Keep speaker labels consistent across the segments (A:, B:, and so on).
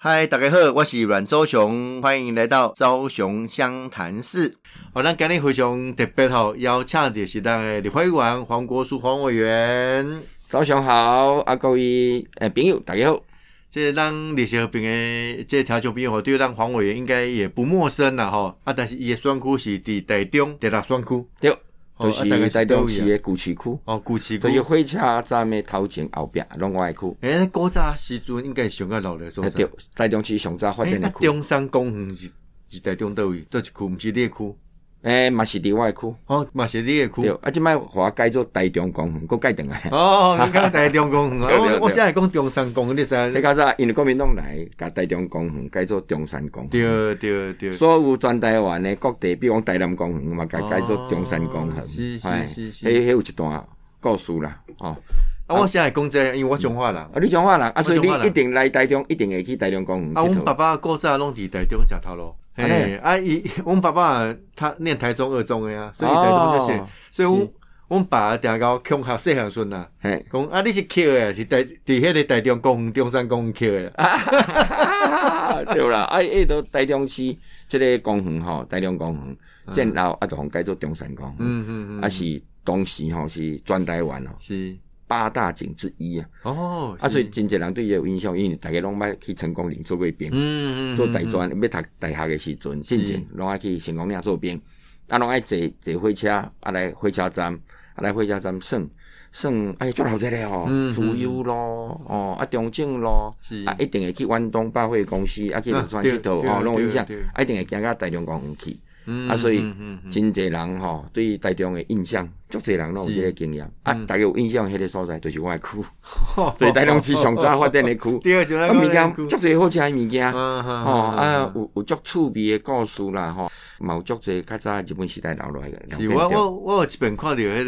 A: 嗨，大家好，我是阮周雄，欢迎来到周雄湘潭市。好，咱今日非常特别吼，邀请的是咱的立法委员黄国书黄委员。
B: 早上好，啊各位诶朋友，大家好。
A: 这咱历史和平的这条就朋友，对咱黄委员应该也不陌生啦吼。啊，但是伊的选区是伫台中第六选区，
B: 对，就是台中市的古市区，
A: 哦，古市区。
B: 就是火车站的头前后壁拢我的区。
A: 诶，古早时阵应该上个老的所在。
B: 诶对，台中市上早发展的区，
A: 中山公园是是台中倒位，倒一区，毋是你的区。
B: 诶嘛是伫我的区。
A: 哦，嘛是你的区
B: 对，。啊即摆互我改做台中公园，佫改定来。
A: 哦，你讲台中公园 我我现在讲中山公园，你知道？
B: 迄较早因为国民党来，甲台中公园改做中山公园。
A: 对对对，
B: 所有全台湾的各地，比如讲台南公园嘛，改改做中山公园。
A: 哦是是
B: 嘿
A: 是是
B: 迄迄有一段故事啦，哦。
A: 啊，我现在讲这个，因为我彰化人，
B: 啊，你讲话人啊，所以你一定来台中，一定会去台中公园
A: 啊。阮爸爸古早拢伫台中食头路。
B: 安尼
A: 嘿，啊，伊 阮爸爸他念台中二中的啊，所以台中就是，
B: 哦
A: 所以阮
B: 是。
A: 阮爸定甲我恐吓细汉孙啊，
B: 嘿，
A: 讲啊，你是捡的，是台伫迄个台中公园、中山公园捡的。
B: 对啦，啊，迄都台中市即个公园吼，台中公园建后啊，就互改做中山公园，
A: 嗯嗯嗯，
B: 啊是当时吼是转台湾哦。
A: 是
B: 八大景之一啊，
A: 哦，
B: 啊所以真侪人对伊有印象，因为大家拢捌去成功岭做过兵，
A: 嗯嗯，
B: 做大专要读大学的时阵，进前拢爱去成功岭做兵，啊拢爱坐坐火车，啊来火车站，啊来火车站耍算，哎，做老热的哦
A: 嗯，
B: 自由咯，哦啊中正咯。
A: 是。
B: 啊，一定会去远东百货公司，啊去乐川
A: 对
B: 佚佗，哦，拢有印象。啊一定会行到大中公园去，
A: 嗯
B: 啊所以
A: 嗯嗯嗯。
B: 真侪人吼对台中的印象，足侪人拢有
A: 是
B: 即个经验，啊
A: 嗯，
B: 大家有印象迄个所在就是我的区，所以台中市上早发展的区，
A: 第二就那
B: 啊物件足侪好食的物件，
A: 嗯
B: 吼啊有有足趣味的故事啦，吼，嘛有足侪较早日本时代留落来的。
A: 是我我我有一本看到迄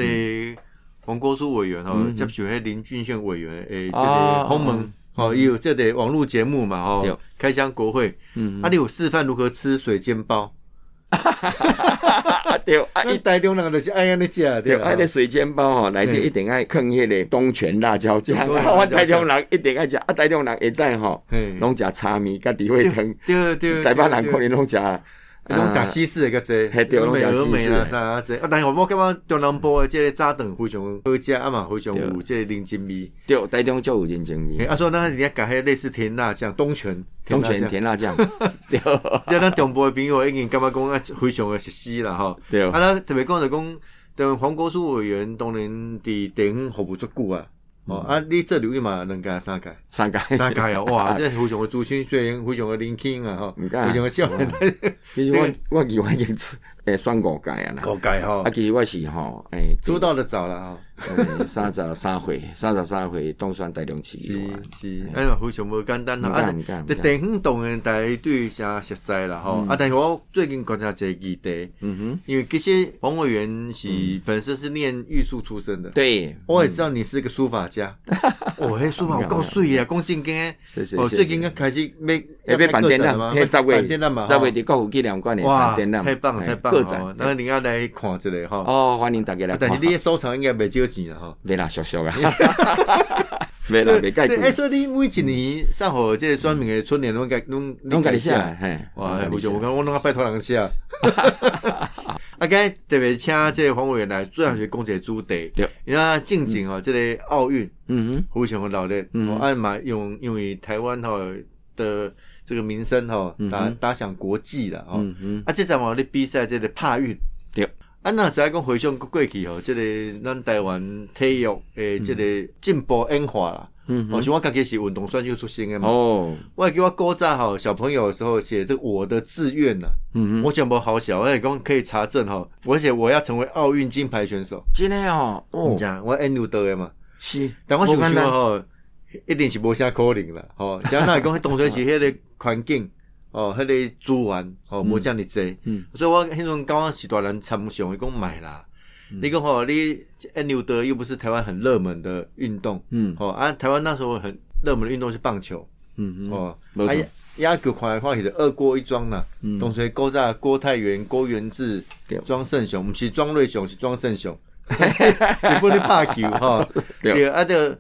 A: 个黄国书委员吼，
B: 嗯
A: 接受迄林俊宪委员诶，这
B: 哦
A: 个鸿门吼，伊有这个网络节目嘛
B: 哦，
A: 开箱国会，
B: 嗯。
A: 啊，你有示范如何吃水煎包，
B: 啊 对啊
A: 啊，
B: 一
A: 台中人就是爱安尼食，
B: 对，
A: 对
B: 啊，那水煎包吼，内底
A: 嗯
B: 一定爱放迄个东泉辣椒酱。
A: 东泉辣椒酱
B: 我台中人一定爱食，啊，台中人会知吼，
A: 嘿
B: 拢食炒面甲猪血汤。
A: 对对，
B: 台北人可能拢食，
A: 拢食西式的较济，
B: 嘿对拢食西式的
A: 啥啊济，啊，但是我感觉中南部的即个早顿非常好食，啊嘛非常有即个人情味。
B: 对，台中就有人情味。
A: 啊，所以咱人家改迄类似甜辣酱，东泉
B: 东泉甜辣酱，对
A: 即 咱中部的朋友已经感觉讲啊，非常的熟悉啦吼。
B: 对
A: 啊，咱特别讲就讲，等黄国书委员当年伫地方服务足久啊。哦，啊，你这领域嘛两届三届，
B: 三届。
A: 三届啊，哇，这非常的资深，虽然非常的年轻啊，吼，
B: 唔敢
A: 非常的少年，
B: 其实我我以为已经诶选五届啊啦。
A: 五届吼
B: 啊，，其实我是吼诶，
A: 出道的早了哈，
B: 诶三十三岁，三十三岁当选台中市
A: 是。是，哎呀非常无简单啊。啊
B: 唔敢唔敢，唔
A: 在
B: 敢
A: 地方当然大家对诚熟悉啦吼，啊，但是我最近观察一个议题。
B: 嗯
A: 因为其实黄委员是本身是念艺术出身的
B: 哼，，对，
A: 我也知道你是个书法家。哦，迄书法有够水啊！讲正经诶，哦，
B: 谢谢谢
A: 最近刚开始要
B: 要要办展览，
A: 吗？
B: 迄十月
A: 办展览嘛，
B: 十月
A: 吼
B: 伫国父纪念馆诶办，展览，
A: 太棒了，太棒了！
B: 个展
A: 哦，那你要来看一下吼。
B: 哦，欢迎大家来。
A: 但是你的收藏应该袂少钱了吼。
B: 袂啦，俗俗啊，袂啦，袂介
A: 所以哎，
B: 贵，
A: 所以你每一年上好这个选民的春联拢该拢
B: 拢家己写，
A: 写。
B: 嘿，
A: 哇，
B: 拢家己写
A: 我就我讲我拢要拜托人写。啊，刚才特别请这个黄委员来，主要是讲一个主题。
B: 对，
A: 因为近景哦，这个奥运
B: 嗯哼，
A: 非常的热烈，
B: 嗯
A: 哦，按嘛用因为台湾吼的这个名声吼打打响国际了哦。
B: 嗯哼，
A: 啊，这阵嘛咧比赛这个帕运。
B: 对。
A: 啊，那只要讲回想过去吼，这个咱台湾体育诶，这个进步演化啦。哦，
B: 嗯好，
A: 像我家己是运动选手出身的嘛。
B: 哦，
A: 我还给我古早吼小朋友的时候写这个我的志愿呐，
B: 嗯嗯，
A: 我讲不好小，我也讲可以查证哈，而且我要成为奥运金牌选手。
B: 真的哦，哦
A: 你，讲我 N 六得的嘛，
B: 是，
A: 但我想想吼，一定是无啥可能啦。吼，像那讲当初是迄个环境，哦，迄个资源，哦，无遮尔济。
B: 嗯，
A: 所以我迄阵刚刚是大人参详，伊讲买啦。你讲吼，你 N 六得又不是台湾很热门的运动，
B: 嗯
A: 哦啊，台湾那时候很热门的运动是棒球。
B: 嗯嗯，
A: 哦，啊，亚球看来看去是二锅一庄啦。
B: 嗯
A: 当时郭在郭泰源、郭元志
B: 对、
A: 庄胜雄，毋是庄瑞雄，是庄胜雄。你不能拍球吼。
B: 对
A: 对，啊，就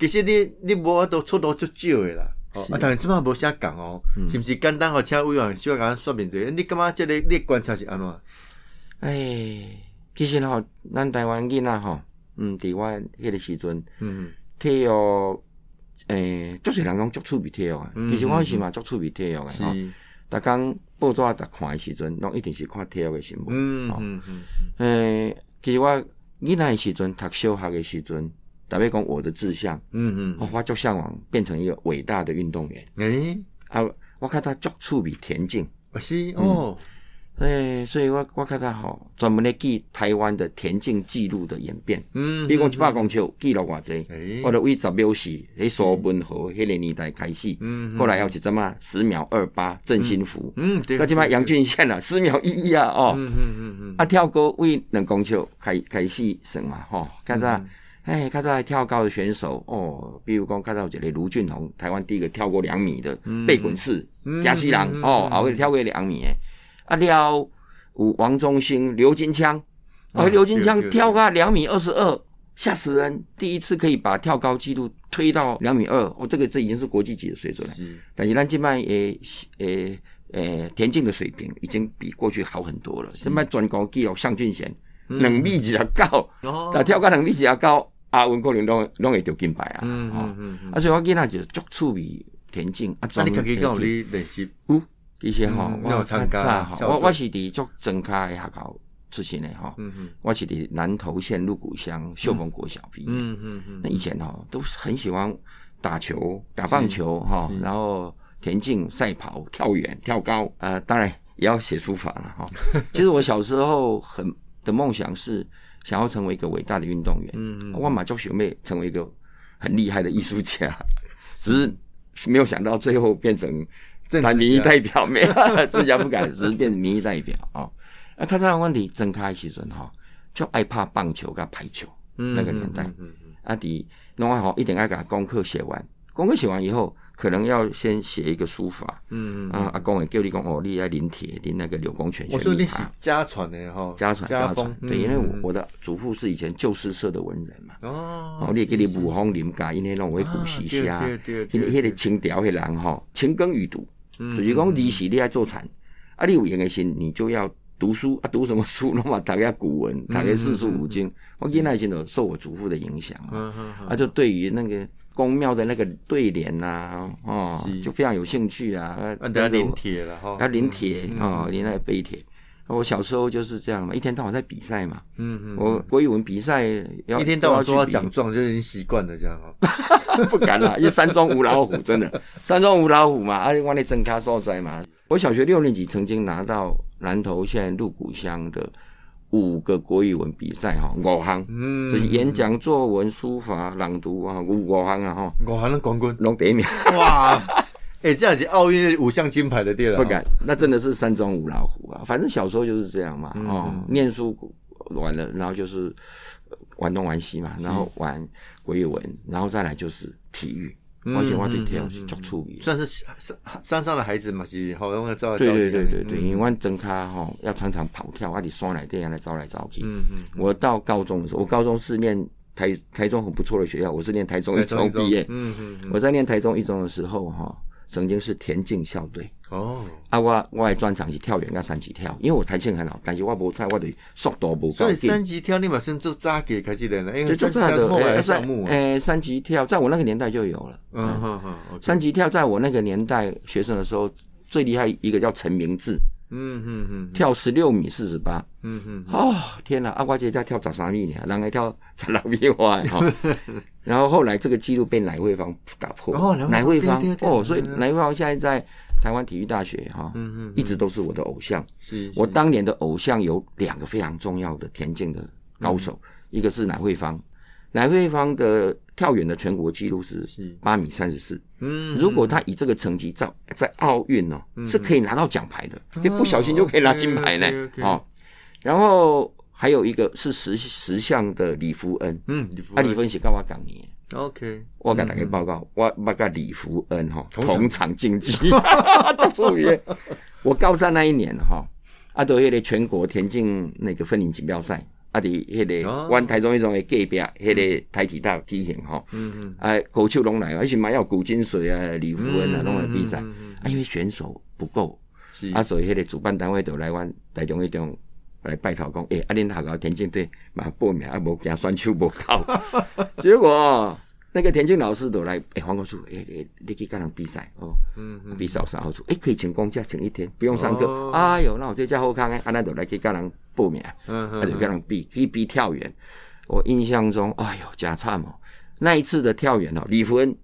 A: 其实你你无都出头足少诶啦。哦，啊，但是即摆无啥讲哦，
B: 嗯
A: 是毋是简单互请委员小甲咱说明一下？你感觉即个你的观察是安怎？
B: 哎，其实吼，咱台湾囡仔吼，嗯，伫我迄个时阵，
A: 嗯
B: 体育，诶，足侪人讲足趣味体育啊。
A: 嗯
B: 其实我是嘛足趣味体育
A: 嗯，
B: 诶，吼。逐工报纸逐看诶时阵，拢一定是看体育诶新闻。吼
A: 嗯嗯嗯
B: 诶，其实我囡仔诶时阵，读小学诶时阵，特别讲我的志向，
A: 嗯嗯，
B: 哦我足向往变成一个伟大的运动员。
A: 诶，
B: 啊，我看他足趣味田径。
A: 啊是？哦，
B: 诶，所以我我看他吼，专门咧记台湾的田径纪录的演变。
A: 嗯，
B: 比如讲一百公尺记录偌济，
A: 诶，
B: 我就为十秒时，迄苏文豪迄个年代开始，
A: 嗯，
B: 过来还有一阵嘛十秒二八郑新福，
A: 嗯，对，
B: 到即摆杨俊宪啊十秒一一啊哦，
A: 嗯嗯嗯嗯，
B: 啊跳高为两公尺开开始算嘛吼，较早
A: 嗯
B: 哎较早跳高的选手哦，比如讲较早有一个卢俊宏，台湾第一个跳过两米的背滚式
A: 嗯
B: 加西人
A: 嗯
B: 哦，
A: 嗯
B: 后尾跳过两米的，啊了有王中兴、刘金枪，哦
A: 啊
B: 刘金枪跳个两米二十二。吓死人！第一次可以把跳高纪录推到两米二，哦，这个这已经是国际级的水准了。
A: 是，
B: 但是咱即摆诶诶诶田径的水平已经比过去好很多了。即摆全国纪录向俊贤两米二十九，
A: 哦
B: 跳高两米二十九，阿文可能拢拢会得金牌啊。
A: 嗯
B: 哦
A: 嗯嗯嗯，
B: 啊，所以我囡仔就足趣味田径啊，
A: 啊，你家
B: 专门
A: 己敢有
B: 田径
A: 咧练习？
B: 有，其实吼，
A: 嗯你有
B: 我
A: 参加
B: 吼我我是伫足正卡的学校出身的吼，
A: 嗯嗯
B: 我是伫南投县鹿谷乡秀峰国小毕业。
A: 嗯嗯嗯，
B: 那以前哈都是很喜欢打球、打棒球哈，然后田径、赛跑、跳远、跳高，呃，当然也要写书法了哈。其实我小时候很的梦想是想要成为一个伟大的运动员，
A: 嗯嗯。
B: 我马就学妹成为一个很厉害的艺术家，只是没有想到最后变成
A: 政治
B: 当民意代表，没有 自家不敢，只是变成民意代表啊。啊，他这样的问题睁开时阵哈，就爱怕棒球跟排球。那个年代。
A: 嗯嗯嗯
B: 啊，底弄完好一定要把功课写完，功课写完以后，可能要先写一个书法。
A: 嗯嗯，
B: 啊，阿公也叫你讲哦，你要临帖，临那个柳公权
A: 我说你是家传的哈，
B: 家传
A: 家风
B: 对，因为我
A: 嗯
B: 我的祖父是以前旧诗社的文人嘛，
A: 哦
B: 哦，你也给你武风林家，因为拢会古诗写，
A: 啊对对对对
B: 迄个情调迄人吼，勤耕于读，
A: 嗯
B: 就是讲历史你爱做产，啊，你有闲的心，你就要读书啊，读什么书？那么大概古文，大概四书五经。我囡仔时都受我祖父的影响啊，
A: 嗯嗯。
B: 啊，就对于那个宫庙的那个对联呐，哦，就非常有兴趣啊。啊
A: 啊，等下临帖了哈，
B: 要临帖
A: 嗯
B: 哦，临那个碑帖。我小时候就是这样嘛，一天到晚在比赛嘛。
A: 嗯嗯，
B: 我国语文比赛要
A: 一天到晚说要奖状，就已经习惯了这样哦。
B: 不敢了，因为山中无老虎，真的山中无老虎嘛，啊，我那真卡所在嘛。我小学六年级曾经拿到南投县鹿谷乡的五个国语文比赛哈，五项，
A: 嗯。
B: 就是演讲、作文、书法、朗读啊，五五项啊哈，
A: 我还能冠军，
B: 拢第一名，
A: 哇！哎，这样子奥运五项金牌的店了，
B: 不敢，那真的是山中无老虎啊。反正小时候就是这样嘛，
A: 嗯
B: 哦，念书完了，然后就是呃玩东玩西嘛，然后玩国语文，然后再来就是体育。
A: 嗯
B: 而且我对体育
A: 嗯
B: 是足趣味。
A: 算是山山上的孩子嘛，是好用的照来招去
B: 对对对对，
A: 对
B: 因为阮真卡吼要常常跑跳，啊，伫山内底安尼走来走去。
A: 嗯嗯，
B: 我到高中的时候，我高中是念台台中很不错的学校，我是念台中一中毕业。
A: 嗯嗯嗯，
B: 我在念台中一中的时候，哈，曾经是田径校队。
A: 哦，
B: 啊，我我的专长是跳远跟三级跳，因为我弹性很好，但是我无菜，我的速度无够
A: 所以。三级跳你马上就早给开始练了，因为三级跳是后来的项目啊。
B: 诶三级跳，在我那个年代就有了。
A: 嗯哼哼，
B: 三级跳在我那个年代学生的时候，最厉害一个叫陈明志，
A: 嗯嗯嗯
B: 跳十六米四十八。
A: 嗯嗯
B: 哦，天哪！阿瓜姐在跳十三米呢，人还跳十六米哇！哈，然后后来这个记录被乃慧芳打破。
A: 哦乃
B: 乃慧芳哦，所以
A: 嗯
B: 乃慧芳现在在台湾体育大学哈，
A: 嗯嗯，
B: 一直都是我的偶像。
A: 是
B: 我当年的偶像有两个非常重要的田径的高手，
A: 嗯
B: 一个是乃慧芳，乃慧芳的跳远的全国纪录是
A: 是。
B: 八米三十四。
A: 嗯，
B: 如果他以这个成绩在在奥运哦，是可以拿到奖牌的，
A: 哦
B: 一不小心就可以拿金牌呢哦。然后还有一个是十十项的李福恩，
A: 嗯李福
B: 啊，李福恩是跟我讲年
A: ，OK，
B: 我给大家报告，我我跟李福恩哈
A: 同场。
B: 竞技，就注意。我高三那一年哈，啊，都有个全国田径那个分龄锦标赛，啊，伫迄
A: 哦。
B: 个阮台中迄种的隔壁，迄个台体大体型吼，啊，高手拢来，而且嘛要古金水啊、李福恩啊，拢来比赛。啊，因为选手不够，
A: 是。
B: 啊，所以迄个主办单位就来阮台中迄种来拜托讲，诶、啊，恁学校田径队嘛报名，啊，无惊选手无够。结果哦那个田径老师都来，诶、黄国树，诶、诶，你去跟人比赛哦，
A: 嗯嗯。
B: 比赛有啥好处？哎、可以请公假，请一天，不用上课。
A: 哦。
B: 哎哟，那我这家好康诶，啊，那就来去跟人报名，
A: 嗯
B: 啊，就跟人比，去比跳远。我印象中，哎呦，假惨哦，那一次的跳远哦，李福恩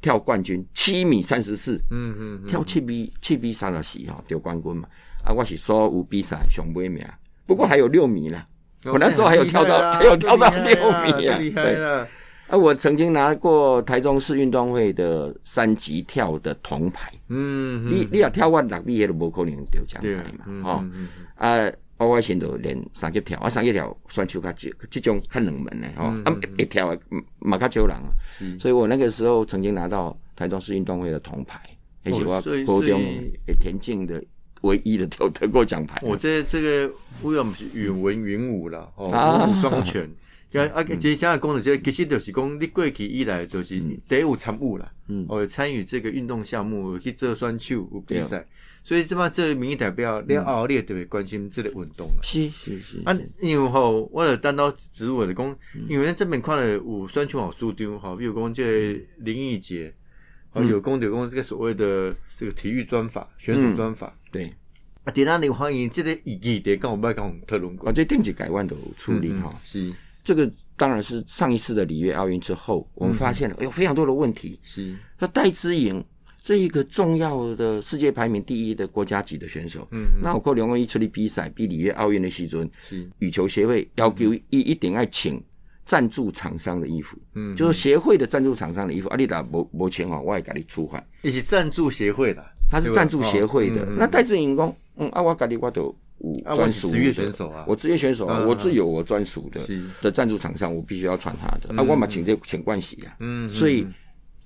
B: 跳冠军，七米三十四。
A: 嗯嗯嗯，
B: 跳七米七米三十四哦得冠军嘛，啊，我是所有比赛上尾名，不过还有六米啦，我那时候还有跳到还有跳到六米啊
A: 厉害了，
B: 啊，我曾经拿过台中市运动会的三级跳的铜牌，
A: 嗯，
B: 你你若跳我六米，迄都无可能得奖牌嘛，
A: 嗯
B: 吼、
A: 嗯嗯
B: 啊，我我先就练三级跳，啊，三级跳选手较少，这种较冷门的吼，
A: 嗯
B: 啊，会跳的嗯嘛较少人啊，所以我那个时候曾经拿到台中市运动会的铜牌，而且我高中田径的唯一的得得过奖牌。
A: 我这这个我要是允文云武了，哦，
B: 啊。
A: 文武双全。啊啊，其实现在讲的这其实就是讲你过去以来就是第一有参与啦，
B: 嗯。
A: 哦，有参与这个运动项目，去做选手有比赛，所以这嘛这个民意代表了后，你也就会关心这个运动啦。
B: 是是是，
A: 啊，因为吼，我就单刀直入的讲，因为咱这边看了有选手好输丢吼，比如讲这个林奕杰，啊，
B: 嗯。
A: 有讲就讲这个所谓的这个体育专法、选手专法。
B: 对，
A: 啊，伫咱林欢迎这个议题跟我们跟我们讨论过。
B: 啊。这定级改万都有处理哈。
A: 是
B: 这个当然是上一次的里约奥运之后，我们发现了，哎呦，非常多的问题。
A: 是，
B: 那戴资颖这一个重要的世界排名第一的国家级的选手，
A: 嗯，
B: 那有可能伊出去比赛，比里约奥运的时阵，
A: 是，
B: 羽球协会要求伊一定要请赞助厂商的衣服，
A: 嗯，
B: 就是协会的赞助厂商的衣服，啊，你若无无钱哦，我会给你出款。
A: 一起赞助协会的。
B: 他是赞助协会的。那戴志颖讲，嗯啊，我家己我都
A: 我
B: 专属
A: 职业
B: 的
A: 选手啊
B: 我职业选手啊，
A: 嗯
B: 我自有我专属的的赞助厂商，我必须要穿他的。啊，我嘛请这请冠喜啊，
A: 嗯，
B: 所以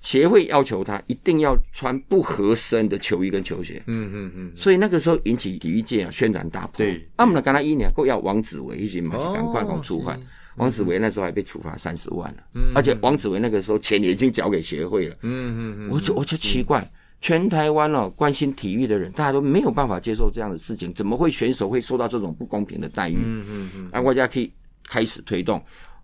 B: 协会要求他一定要穿不合身的球衣跟球鞋。
A: 嗯嗯嗯，
B: 所以那个时候引起体育界啊轩然大波。
A: 对
B: 啊，我们跟他一年，够要王子维一起嘛是赶快
A: 哦
B: 讲处罚。王子维那时候还被处罚三十万了，
A: 嗯
B: 而且王子维那个时候钱也已经交给协会了。
A: 嗯嗯嗯，
B: 我就我就奇怪，全台湾哦关心体育的人，大家都没有办法接受这样的事情，怎么会选手会受到这种不公平的待遇？
A: 嗯嗯嗯，
B: 啊，我家可以开始推动，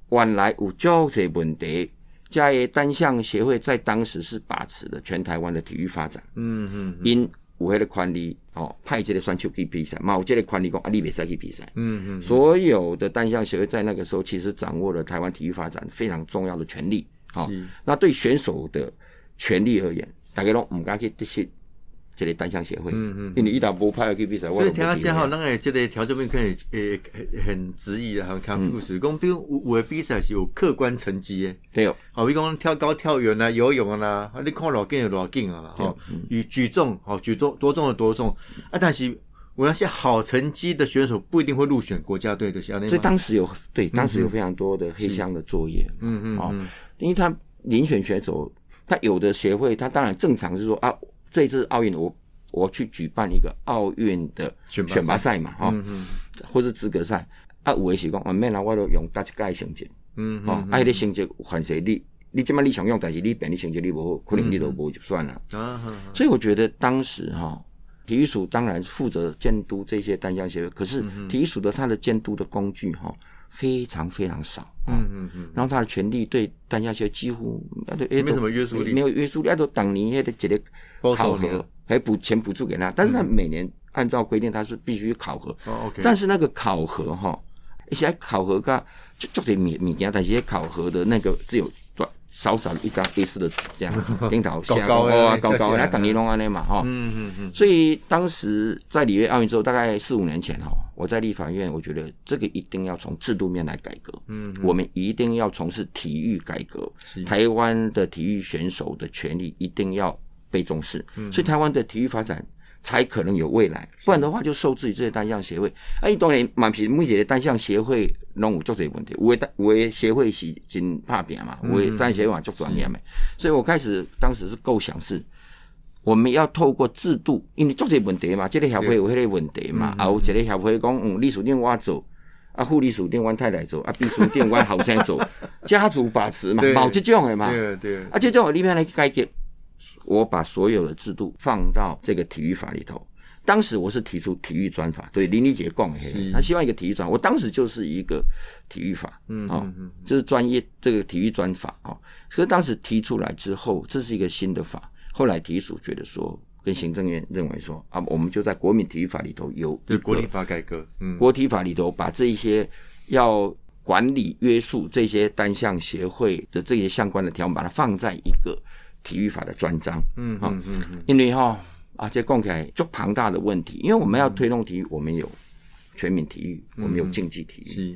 B: 原来有足这问题。嘉义单项协会在当时是把持的全台湾的体育发展，
A: 嗯嗯
B: 因有迄个权利哦，派这个选手去比赛，嘛有这个权利讲啊，你袂使去比赛。
A: 嗯嗯，
B: 所有的单项协会在那个时候其实掌握了台湾体育发展非常重要的权利。好、那对选手的权利而言，大家拢唔敢去得失这个单项协会，
A: 嗯嗯
B: 因为伊若无派去比赛，我
A: 所以听他讲吼，咱个即个条件面可以诶很很直译啊，很 confuse。讲比如有有的比赛是有客观成绩诶，
B: 对。哦，
A: 好比讲跳高、跳远啊、游泳啊啦，啊你看偌紧就偌紧啊啦，吼，与举重好举重多重的多重。啊，但是我那些好成绩的选手不一定会入选国家队的，
B: 所以当时有对当时有非常多的黑箱的作业，哦
A: 嗯嗯。嗯
B: 因为他遴选选手，他有的协会，他当然正常是说啊，这次奥运我我去举办一个奥运的
A: 选拔
B: 赛嘛，哈、或是资格赛，啊，有的是讲，啊，免啦，我都用搭一届成绩，
A: 嗯
B: 哦、啊，迄个成绩反正你你即摆你想用，但是你变你成绩你无好，可能你都无就算了。
A: 啊，
B: 所以我觉得当时哈、体育署当然负责监督这些单项协会，可是
A: 嗯。
B: 体育署的它的监督的工具哈、非常非常少，
A: 嗯嗯嗯，
B: 然后他的权力对单家学几乎
A: 没什么约束力。
B: 没有约束力，要，都当年迄个一个
A: 保
B: 考核，还补钱补助给他，但是他每年按照规定他是必须考核，
A: 哦 OK，
B: 但是那个考核哈，一些考核噶就就得物物件，但是迄考核的那个只有短少少一张 A 四的纸这样，顶头下
A: 高高的
B: 哦，高高那等于弄安尼嘛哈。
A: 嗯嗯嗯，
B: 所以当时在里约奥运之后，大概四五年前哈，我在立法院，我觉得这个一定要从制度面来改革。
A: 嗯嗯。
B: 我们一定要从事体育改革，台湾的体育选手的权利一定要被重视，
A: 嗯。
B: 所以台湾的体育发展才可能有未来，不然的话就受制于这些单项协会。啊，伊当然嘛不是每一个单项协会拢有足侪问题，有的单有的协会是真拍拼嘛，有的单项协会嘛足专业的，所以我开始当时是构想是。我们要透过制度，因为足侪问题嘛，这个协会有迄个问题嘛，啊有一个协会讲，嗯，历史定我做，啊，副理署电官太太做，啊，秘书电官后生做，家族把持嘛，冇这种的嘛。
A: 对对。
B: 啊，这种里面来改革，我把所有的制度放到这个体育法里头。当时我是提出体育专法，对林立杰讲，他希望一个体育专，我当时就是一个体育法，嗯啊，这是专业这个体育专法啊。所以当时提出来之后，这是一个新的法。后来体育署觉得说。跟行政院认为说啊，我们就在国民体育法里头有
A: 对国体法改革，
B: 嗯，国体法里头把这一些要管理约束这些单项协会的这些相关的条文，把它放在一个体育法的专章，嗯嗯嗯，因为哈啊，这讲起来就庞大的问题，因为我们要推动体育，我们有全民体育，我们有竞技体育，是，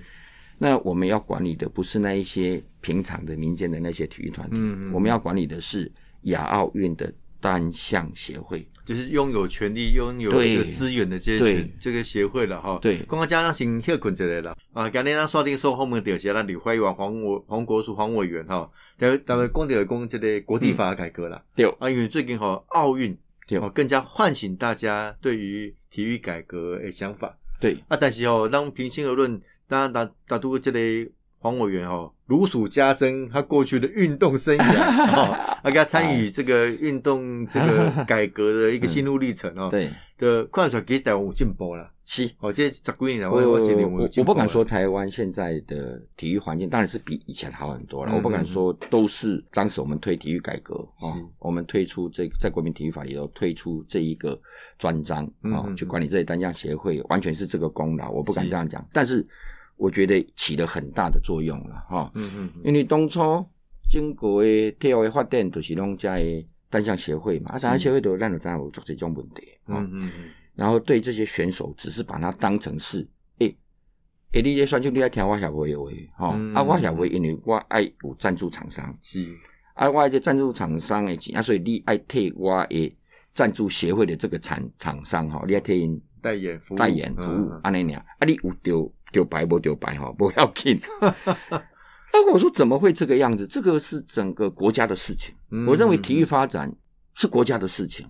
B: 那我们要管理的不是那一些平常的民间的那些体育团体，嗯嗯，我们要管理的是亚奥运的。单项协会
A: 就是拥有权利、拥有这个资源的这些这个协会了哈。
B: 对，
A: 刚刚加上先休困之类了啊。今天咱锁定说后面就是咱李辉王黄国黄国书黄委员哈，大大概讲的讲这个国际法改革了。
B: 对
A: 啊，因为最近哈奥运对更加唤醒大家对于体育改革的想法。
B: 对
A: 啊，但是哦，当平心而论，当然大大都这个。黄委员哦，如数家珍，他过去的运动生涯 哦，他他参与这个运动这个 改革的一个心路历程哦，
B: 对。
A: 的，看出来给台湾有进步了。
B: 是，
A: 哦，这十几年
B: 我我我我不敢说台湾现在的体育环境当然是比以前好很多了，我不敢说都是当时我们推体育改革哦，我们推出这在国民体育法里头推出这一个专章啊，去管理这些单项协会，完全是这个功劳，我不敢这样讲，但是。我觉得起了很大的作用了，哈，嗯嗯，因为当初中国的体育发展都是拢在单项协会嘛，啊，单项协会都让了咱有做这种问题，嗯嗯嗯，然后对这些选手只是把它当成是，诶，诶，你这选手你爱听我协会的话，哈，啊，我协会因为我爱有赞助厂商，是，啊，我这赞助厂商的钱，啊，所以你爱替我的赞助协会的这个厂厂商，哈，你爱替因
A: 代言服务，
B: 代言服务，安尼样，啊，你有丢。丢白不丢白哈，不要紧。那我说怎么会这个样子？这个是整个国家的事情。我认为体育发展是国家的事情。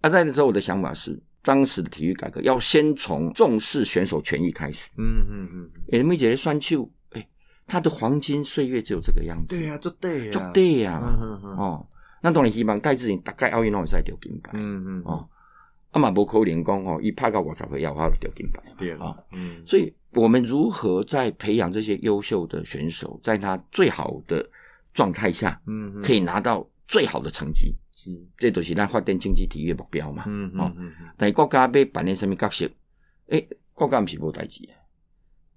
B: 啊，在那时候我的想法是，当时的体育改革要先从重视选手权益开始。嗯嗯嗯。诶，梅姐算球，哎，他的黄金岁月只有这个样子。
A: 对呀，就对呀，
B: 就对呀。哦，那当然希望戴志颖大概奥运会赛丢金牌。嗯嗯。哦，阿马伯可能讲吼，伊拍到我才会要他掉金牌。
A: 对啊。嗯。
B: 所以。我们如何在培养这些优秀的选手，在他最好的状态下，嗯，可以拿到最好的成绩？是，这都是咱发展竞技体育目标嘛？嗯嗯嗯。但是国家要扮演什么角色？诶，国家毋是无代志的。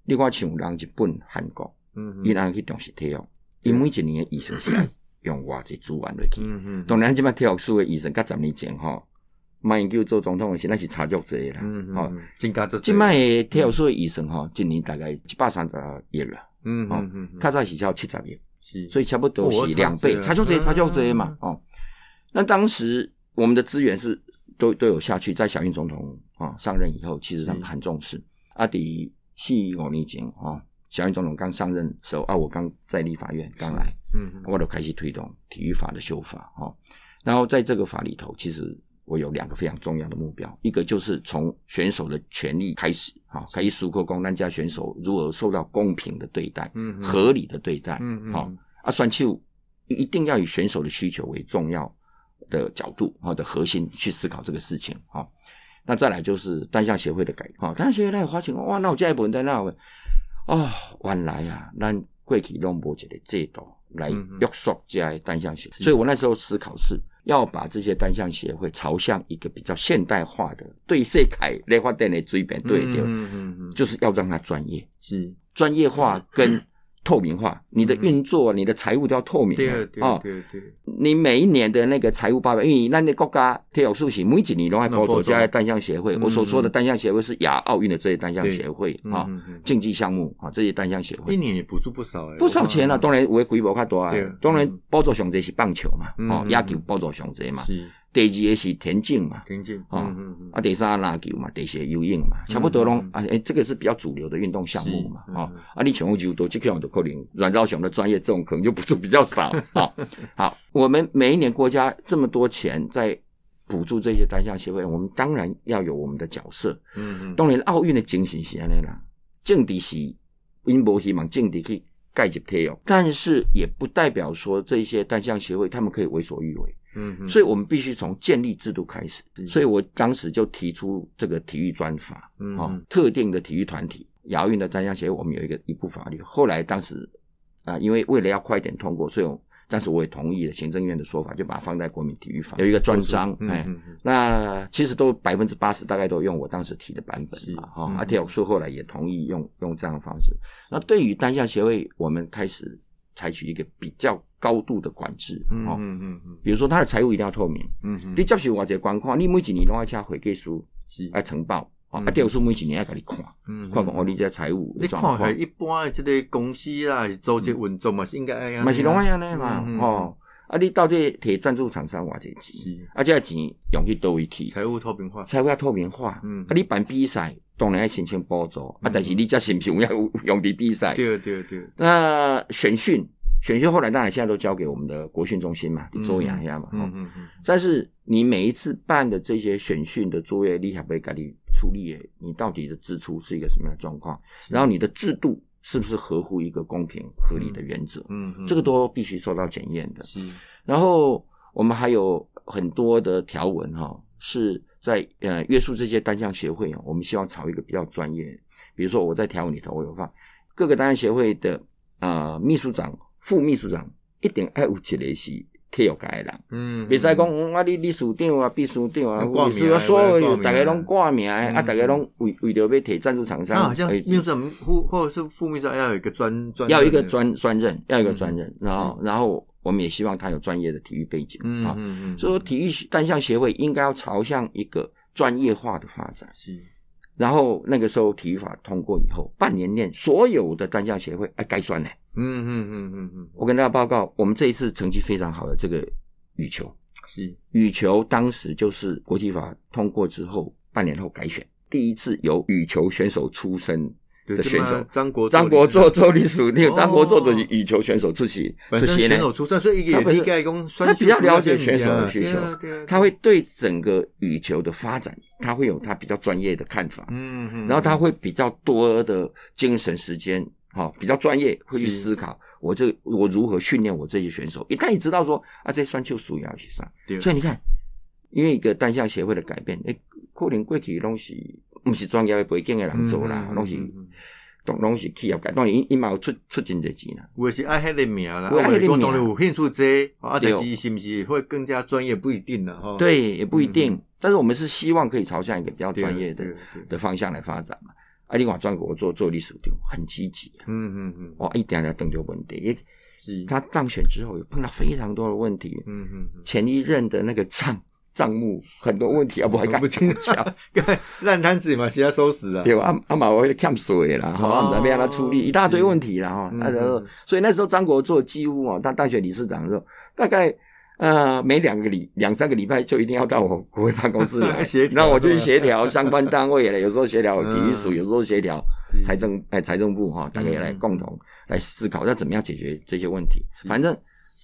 B: 你看像人日本、韩国，嗯，伊人去重视体育，伊每一年的医生是来用偌济资源落去。嗯嗯。当然，即摆体育署的医生，甲十年前吼。马英九做总统的时，那是差足侪啦。嗯嗯。哦，
A: 增加足。
B: 即卖体育所的医生吼，一年大概一百三十亿了。嗯嗯嗯。较早是要七十亿，是，所以差不多是两倍，差足侪，差足侪嘛。哦，那当时我们的资源是都都有下去，在小英总统啊上任以后，其实他们很重视。阿迪四五年前啊，小英总统刚上任时候啊，我刚在立法院刚来，嗯，我都开始推动体育法的修法哈。然后在这个法里头，其实。我有两个非常重要的目标，一个就是从选手的权利开始，哈，可以诉求公单家选手如何受到公平的对待，嗯，合理的对待，嗯嗯，好，啊，选秀一定要以选手的需求为重要的角度，哈的核心去思考这个事情，哈，那再来就是单项协会的改革，哈，单项协会来花钱，哇，那我下一步在那，哦，原来啊，咱过去拢无一个制度来约束这些单项协会，所以我那时候思考是。要把这些单项协会朝向一个比较现代化的对世界来发展的追边对的，就是要让它专业，是专业化跟。透明化，你的运作、你的财务都要透明
A: 啊！对对，
B: 你每一年的那个财务报表，因为那那国家体育署是每几年都还包走加单项协会。我所说的单项协会是亚奥运的这些单项协会啊，竞技项目啊，这些单项协会
A: 一年也补助不少哎，
B: 不少钱啊！当然我规模较大，当然包助上这是棒球嘛，哦，亚球包助上这嘛。第二个是田径嘛，
A: 田径
B: 啊，啊，第三篮球嘛，第四游泳嘛，差不多拢啊，哎，这个是比较主流的运动项目嘛，啊，啊，你全部就都这样的可能，阮兆雄的专业这种可能就不是比较少啊。好，我们每一年国家这么多钱在补助这些单项协会，我们当然要有我们的角色。嗯嗯，当然奥运的精神是安尼啦，政敌是因无希望政敌去盖入体哦，但是也不代表说这些单项协会他们可以为所欲为。
A: 嗯
B: 所以我们必须从建立制度开始。所以我当时就提出这个体育专法，
A: 嗯
B: 哦，特定的体育团体，亚运的单项协会，我们有一个一部法律。后来当时啊、因为为了要快点通过，所以我但是我也同意了行政院的说法，就把它放在国民体育法有一个专章，哎、那其实都百分之八十大概都用我当时提的版本嘛，哈、
A: 嗯
B: 而且我说后来也同意用用这样的方式。那对于单项协会，我们开始采取一个比较高度的管制，
A: 嗯
B: 哦，
A: 嗯嗯嗯。
B: 比如说他的财务一定要透明，
A: 嗯嗯，
B: 你接受我这个捐款，你每一年拢要请会计书
A: 是。
B: 来呈报，哦，
A: 嗯。
B: 啊，调数每一年要给你看，
A: 嗯
B: 看看哦，你这财务
A: 你看？系，一般的这个公司啦，组织运作嘛是应该
B: 嘛是拢安尼嘛
A: 嗯嗯，
B: 哦，啊，你到底摕赞助厂商偌济钱，
A: 是。
B: 啊，这个钱用去倒位去，
A: 财务透明化，
B: 财务要透明化，
A: 嗯。
B: 啊，你办比赛当然要申请补助，啊，但是你这是不是有要用伫比赛？
A: 对对对，
B: 那选训，选修后来当然现在都交给我们的国训中心嘛，你做养下嘛，哦
A: 嗯嗯嗯，
B: 但是你每一次办的这些选训的作业，你还被给你处理耶，你到底的支出是一个什么样的状况？然后你的制度是不是合乎一个公平合理的原则？
A: 嗯嗯，
B: 这个都必须受到检验的。
A: 是
B: 然后我们还有很多的条文哈、是在呃约束这些单项协会啊，我们希望朝一个比较专业，比如说我在条文里头我有放各个单项协会的呃秘书长、副秘书长一定要有一个是体育界的人。
A: 嗯，
B: 袂使讲，嗯啊，你理事长啊、秘书长啊、
A: 啊挂名的
B: 护理师啊，所有大家拢挂名的，啊，
A: 嗯
B: 大家拢为为着要摕赞助厂商，
A: 秘书长或或者是副秘书长要有一个专专
B: 要有一个
A: 的。
B: 专专任，要有一个专任，
A: 嗯
B: 然后然后我们也希望他有专业的体育背景
A: 嗯
B: 啊，
A: 嗯嗯，
B: 所以说体育单项协会应该要朝向一个专业化的发展。
A: 是
B: 然后那个时候体育法通过以后，半年内所有的单项协会哎该算呢。
A: 嗯嗯嗯嗯嗯，
B: 我跟大家报告，我们这一次成绩非常好的这个羽球，
A: 是。
B: 羽球当时就是国际法通过之后，半年后改选，第一次由羽球选手出身的选手，
A: 张国
B: 张国
A: 作
B: 作做历史定，
A: 哦
B: 张国作就是羽球选手出席
A: 本身
B: 出席呢？
A: 选手。出身，所以一个
B: 他比较了解选手的需求他会对整个羽球的发展，他会有他比较专业的看法，
A: 嗯嗯，
B: 然后他会比较多的精神时间，哈、比较专业，会去思考我这我如何训练我这些选手。一旦你知道说啊，这算就属于要去上，所以你看，因为一个单项协会的改变，诶，可能过去拢是不是专业的背景的人做啦，拢是
A: 嗯嗯。
B: 都拢是企业家，当然因因嘛有出出真侪钱啦。
A: 我是爱迄个名啦，
B: 有爱迄个名
A: 当然有兴趣这，啊，
B: 对。
A: 但是是不是会更加专业不一定啦，哈。
B: 对，也不一定，
A: 嗯
B: 但是我们是希望可以朝向一个比较专业的的方向来发展嘛。啊，另外专国做做历史定很积极啊，
A: 嗯嗯嗯，
B: 哇，一点点等就问题，也
A: 是，
B: 他当选之后有碰到非常多的问题，
A: 嗯嗯嗯。
B: 前一任的那个账 账目很多问题啊，不还敢
A: 不清
B: 讲，
A: 烂摊子嘛，是要收拾啊。
B: 对吧？啊啊嘛，我欠水啦，哈，
A: 哦
B: 我们要让他处理一大堆问题啦，哈。
A: 嗯
B: 那时候
A: 嗯，
B: 所以那时候张国作几乎啊，他当选理事长的时候，大概呃每两个礼两三个礼拜就一定要到我国会办公室来
A: 协，调
B: 然后我就去协调相关单位了，有时候协调体育署，
A: 嗯
B: 有时候协调
A: 是
B: 财政哎财政部哈，大家也来
A: 嗯
B: 共同来思考要怎么样解决这些问题。反正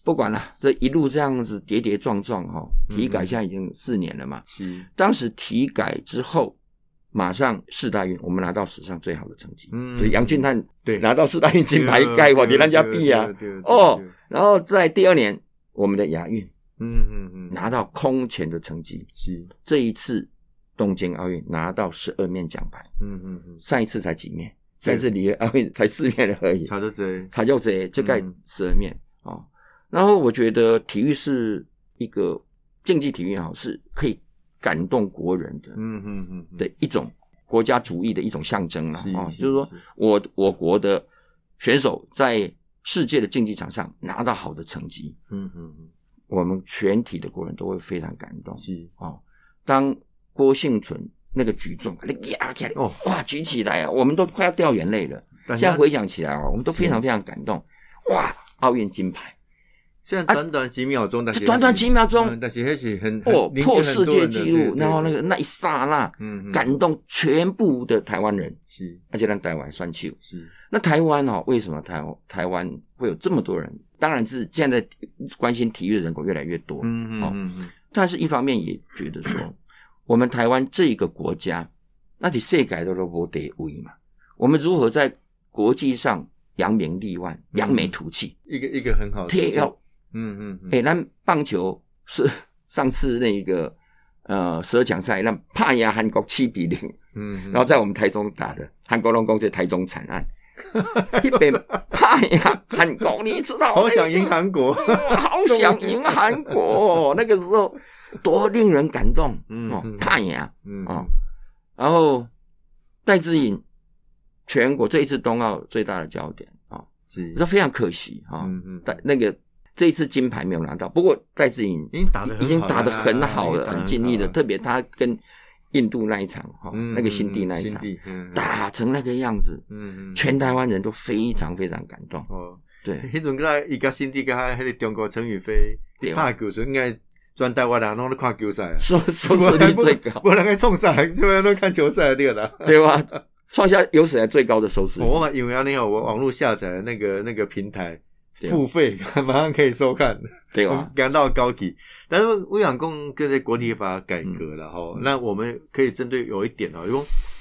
B: 不管了，这一路这样子跌跌撞撞哈，
A: 嗯
B: 体改现在已经四年了嘛。
A: 是，
B: 当时体改之后，马上四大运我们拿到史上最好的成绩，
A: 嗯。
B: 所以杨俊汉
A: 对。
B: 拿到四大运金牌，盖我给人家比啊。哦然后在第二年，我们的亚运
A: 嗯嗯嗯，
B: 拿到空前的成绩，
A: 是，
B: 这一次东京奥运拿到十二面奖牌，
A: 嗯嗯嗯，
B: 上一次才几面，上一次里约奥运才四面而已，
A: 差就这，
B: 差就这就盖
A: 嗯。
B: 十二面。然后我觉得体育是一个竞技体育也好，是可以感动国人的
A: 嗯嗯嗯，
B: 的一种国家主义的一种象征了啊、就是说我我国的选手在世界的竞技场上拿到好的成绩，
A: 嗯嗯嗯，
B: 我们全体的国人都会非常感动
A: 是，
B: 哦。当郭幸存那个举重，那压起来，
A: 哦
B: 哇，举起来啊，我们都快要掉眼泪了。现在回想起来啊，我们都非常非常感动，哇，奥运金牌，
A: 现在短短几秒钟，但是
B: 短短几秒钟
A: 嗯但是还是很
B: 哦，破世界纪录，然后那个那一刹那，
A: 嗯嗯
B: 感动全部的台湾人，
A: 是
B: 而且让台湾算球。
A: 是，
B: 那台湾哦，为什么台台湾会有这么多人？当然是现在关心体育的人口越来越多，
A: 嗯嗯
B: 哦
A: 嗯嗯，
B: 但是一方面也觉得说，我们台湾这个国家，那你世界都都无地位嘛。我们如何在国际上扬名立万、扬眉吐气？
A: 一个一个很好的
B: 贴要，
A: 嗯嗯，
B: 哎，那棒球是 上次那个呃十二强赛，那帕亚韩国七比零，嗯，然后在我们台中打的，韩国龙宫在台中惨案，一边帕亚韩国，你知道？
A: 好想赢韩国，
B: 好想赢韩国，那个时候多令人感动，嗯，帕亚，嗯啊，然后戴志颖，全国这一次冬奥最大的焦点啊，是，说非常可惜啊，嗯嗯，但那个。这一次金牌没有拿到，不过戴志颖
A: 已经打的
B: 已经打的很好了，很尽力的。特别他跟印度那一场哈，那个新地那一场，打成那个样子，嗯嗯，全台湾人都非常非常感动。哦，对，
A: 那阵个伊甲新地甲迄个中国陈宇飞打球时，应该全台湾人拢在看球赛，
B: 收收视率最高，
A: 不能去冲赛，就要都看球赛对了，
B: 对吧？创下有史以来最高的收视。
A: 我嘛因为啊，你好，我网络下载那个那个平台。付费 马上可以收看，
B: 对吧？
A: 感到高级，但是我想讲跟这国体法改革了哈，那我们可以针对有一点哦，因为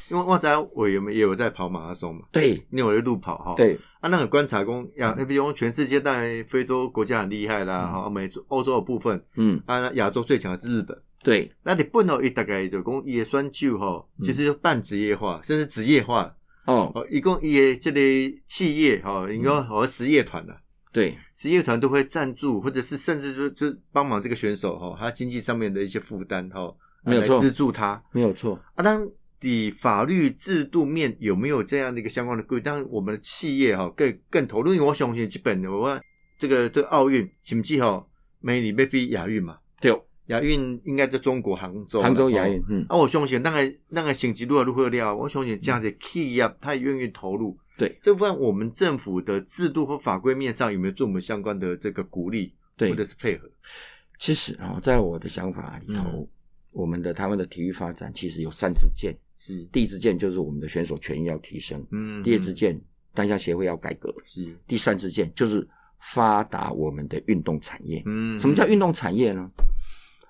A: 因为旺仔委员们也有在跑马拉松嘛，
B: 对，
A: 你有在路跑哈，
B: 对。
A: 啊，那个观察工亚，比如全世界当然非洲国家很厉害啦，哈，美洲、欧洲的部分，嗯，啊，亚洲最强的是日本，
B: 对，
A: 那你不能一大概就讲也算就哈，其实就半职业化甚至职业化。哦，一共也这类企业哈，应该和实业团的。
B: 对，
A: 职业团都会赞助，或者是甚至就就帮忙这个选手哈，他经济上面的一些负担哈，
B: 没有错，
A: 资助他
B: 没有错
A: 啊。当的法律制度面有没有这样的一个相关的规当我们的企业哈更更投入，因为我相信基本的，我问这个这个奥运，请记哈，美女被比亚运嘛？
B: 对，
A: 亚运应该在中国杭州，
B: 杭州亚运。嗯，
A: 啊，我相信那个那个成绩如何如何了，我相信这样子企业他也愿意投入。
B: 对
A: 这部分，我们政府的制度和法规面上有没有做我们相关的这个鼓励，或者是配合？
B: 其实啊，在我的想法里头，我们的台湾的体育发展其实有三支箭，是第一支箭就是我们的选手权益要提升，嗯，第二支箭单项协会要改革，是第三支箭就是发达我们的运动产业。嗯，什么叫运动产业呢？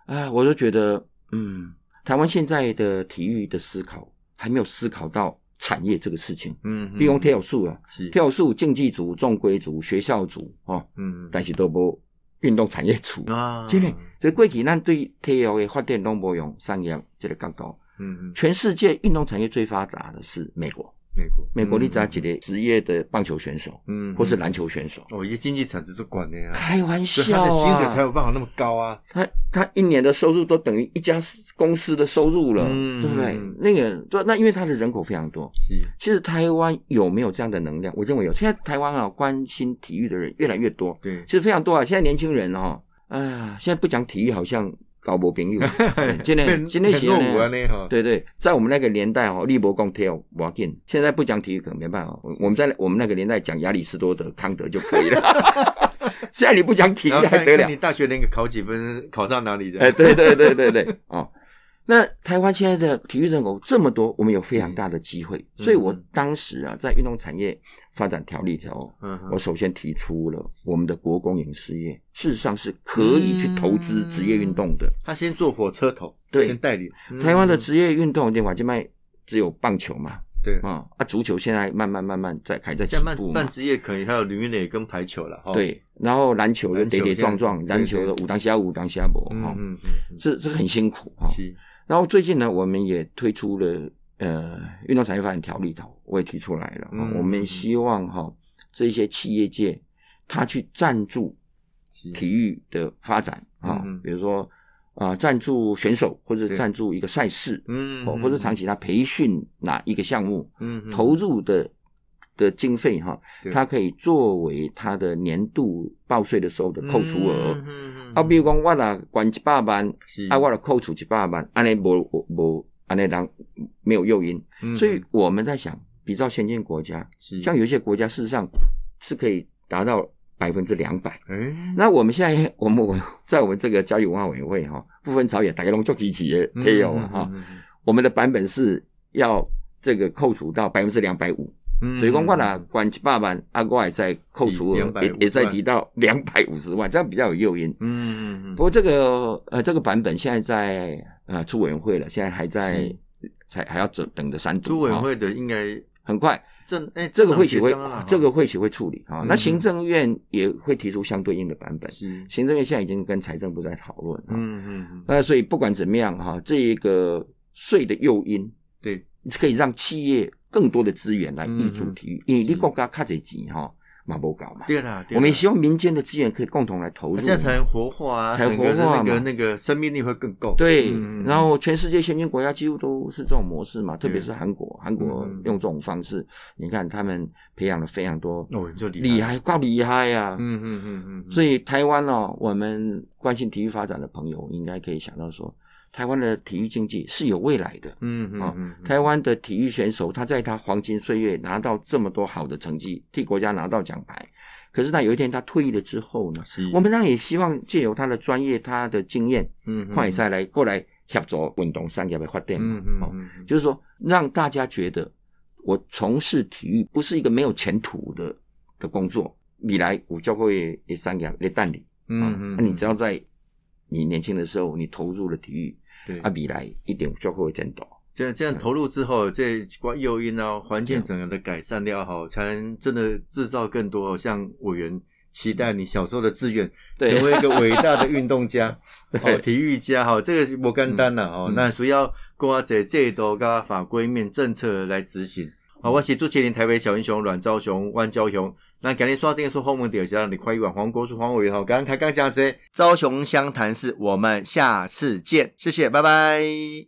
B: 啊，我就觉得，嗯，台湾现在的体育的思考还没有思考到。产业这个事情，嗯，比如跳数啊，跳数竞技组、重规组、学校组，哦，嗯，但是都无运动产业组。啊，真的，所以过去咱对体育的发展都不用商业这个刚高，嗯嗯，全世界运动产业最发达的是美国。
A: 美国，
B: 美国你知道几个职业的棒球选手，嗯，或是篮球选手，
A: 哦，一个经济产值是管的呀，
B: 开玩笑
A: 啊，他的薪水才有办法那么高啊，
B: 他他一年的收入都等于一家公司的收入了，嗯。对不对？那个对，那因为他的人口非常多，是，其实台湾有没有这样的能量？我认为有，现在台湾啊，关心体育的人越来越多，
A: 对，
B: 其实非常多啊，现在年轻人哦，哎呀，现在不讲体育好像。搞无朋友，今天今天写呢，对对，在我们那个年代哦，立博公跳我紧，现在不讲体育可能没办法，我们在我们那个年代讲亚里士多德、康德就可以了。现在你不讲体育还得了？
A: 你大学那个考几分，考上哪里的？
B: 哎，对对对对对，哦。那台湾现在的体育人口这么多，我们有非常大的机会，所以我当时啊，在运动产业发展条例条，我首先提出了我们的国公营事业，事实上是可以去投资职业运动的。
A: 他先做火车头，
B: 对，
A: 先代理
B: 台湾的职业运动，电话就卖只有棒球嘛，
A: 对。
B: 啊，啊，足球现在慢慢慢慢在还在起步
A: 嘛，职业可以还有林垒跟排球了，
B: 对，然后篮球的跌跌撞撞，篮球的武当下五当下搏，哈，嗯嗯，这这很辛苦哈。然后最近呢，我们也推出了呃运动产业发展条例头，我也提出来了。我们希望哈这些企业界他去赞助体育的发展啊，比如说啊赞助选手或者赞助一个赛事，嗯，或者长期他培训哪一个项目，嗯，投入的。的经费哈，它可以作为它的年度报税的时候的扣除额。啊，比如讲我啦管一百万，啊，我啦扣除一百万，安尼无无安内人没有诱因。所以我们在想，比较先进国家，像有些国家事实上是可以达到百分之两百。那我们现在 我们我在我们这个交易文化委员会哈，不分朝野，大家拢做集企业都有哈。我们的版本是要这个扣除到百分之两百五。所以讲，我啦管七八万，啊，我也在扣除，也也在提到两百五十万，这样比较有诱因。嗯嗯嗯。不过这个呃，这个版本现在在呃出委员会了，现在还在才还要等等着三读。
A: 出委员会的应该
B: 很快，
A: 政哎，
B: 这个会期会
A: 啊
B: 这个会期会处理啊。那
A: 嗯
B: 行政院也会提出相对应的版本。
A: 是，
B: 行政院现在已经跟财政部在讨论啊。
A: 嗯嗯嗯，
B: 那所以不管怎么样哈，这一个税的诱因
A: 对，
B: 可以让企业更多的资源来挹注
A: 嗯
B: 体育，因为你国家卡这钱哈，嘛不搞嘛。
A: 对啦，对啦。
B: 我们也希望民间的资源可以共同来投入
A: 这。样才能活化啊，
B: 才活化嘛。
A: 那个那个生命力会更够。
B: 对，
A: 嗯
B: 然后全世界先进国家几乎都是这种模式嘛，特别是韩国，韩国
A: 嗯
B: 用这种方式，你看他们培养了非常多
A: 哦，就厉
B: 厉，害，够厉害呀、
A: 嗯嗯嗯嗯，
B: 所以台湾哦，我们关心体育发展的朋友应该可以想到说，台湾的体育经济是有未来的。啊
A: 嗯嗯嗯，
B: 台湾的体育选手，他在他黄金岁月拿到这么多好的成绩，替国家拿到奖牌。可是他有一天他退役了之后呢，我们当然也希望借由他的专业、他的经验，
A: 嗯
B: 快赛来过来协助运动产业的发展嘛。
A: 嗯嗯
B: 哦就是说让大家觉得我从事体育不是一个没有前途的的工作，你来我就会也产业来带你。
A: 嗯嗯，
B: 那你只要在你年轻的时候，你投入了体育，
A: 对
B: 啊，未来一定就会增多。
A: 这样这样投入之后，这关诱因啊，环境整个的改善掉好，才能真的制造更多像委员期待你小时候的志愿，成为一个伟大的运动家 哦，体育家哈，这个是不简单了哦
B: 嗯。
A: 那需要挂在制度跟法规面政策来执行。好，我是主持人台北小英雄阮昭雄、万昭雄。那今日刷电视后门点，让你快一碗黄国树黄尾鱼哈，刚刚开刚讲这些，朝雄湘潭市，我们下次见，谢谢，拜拜。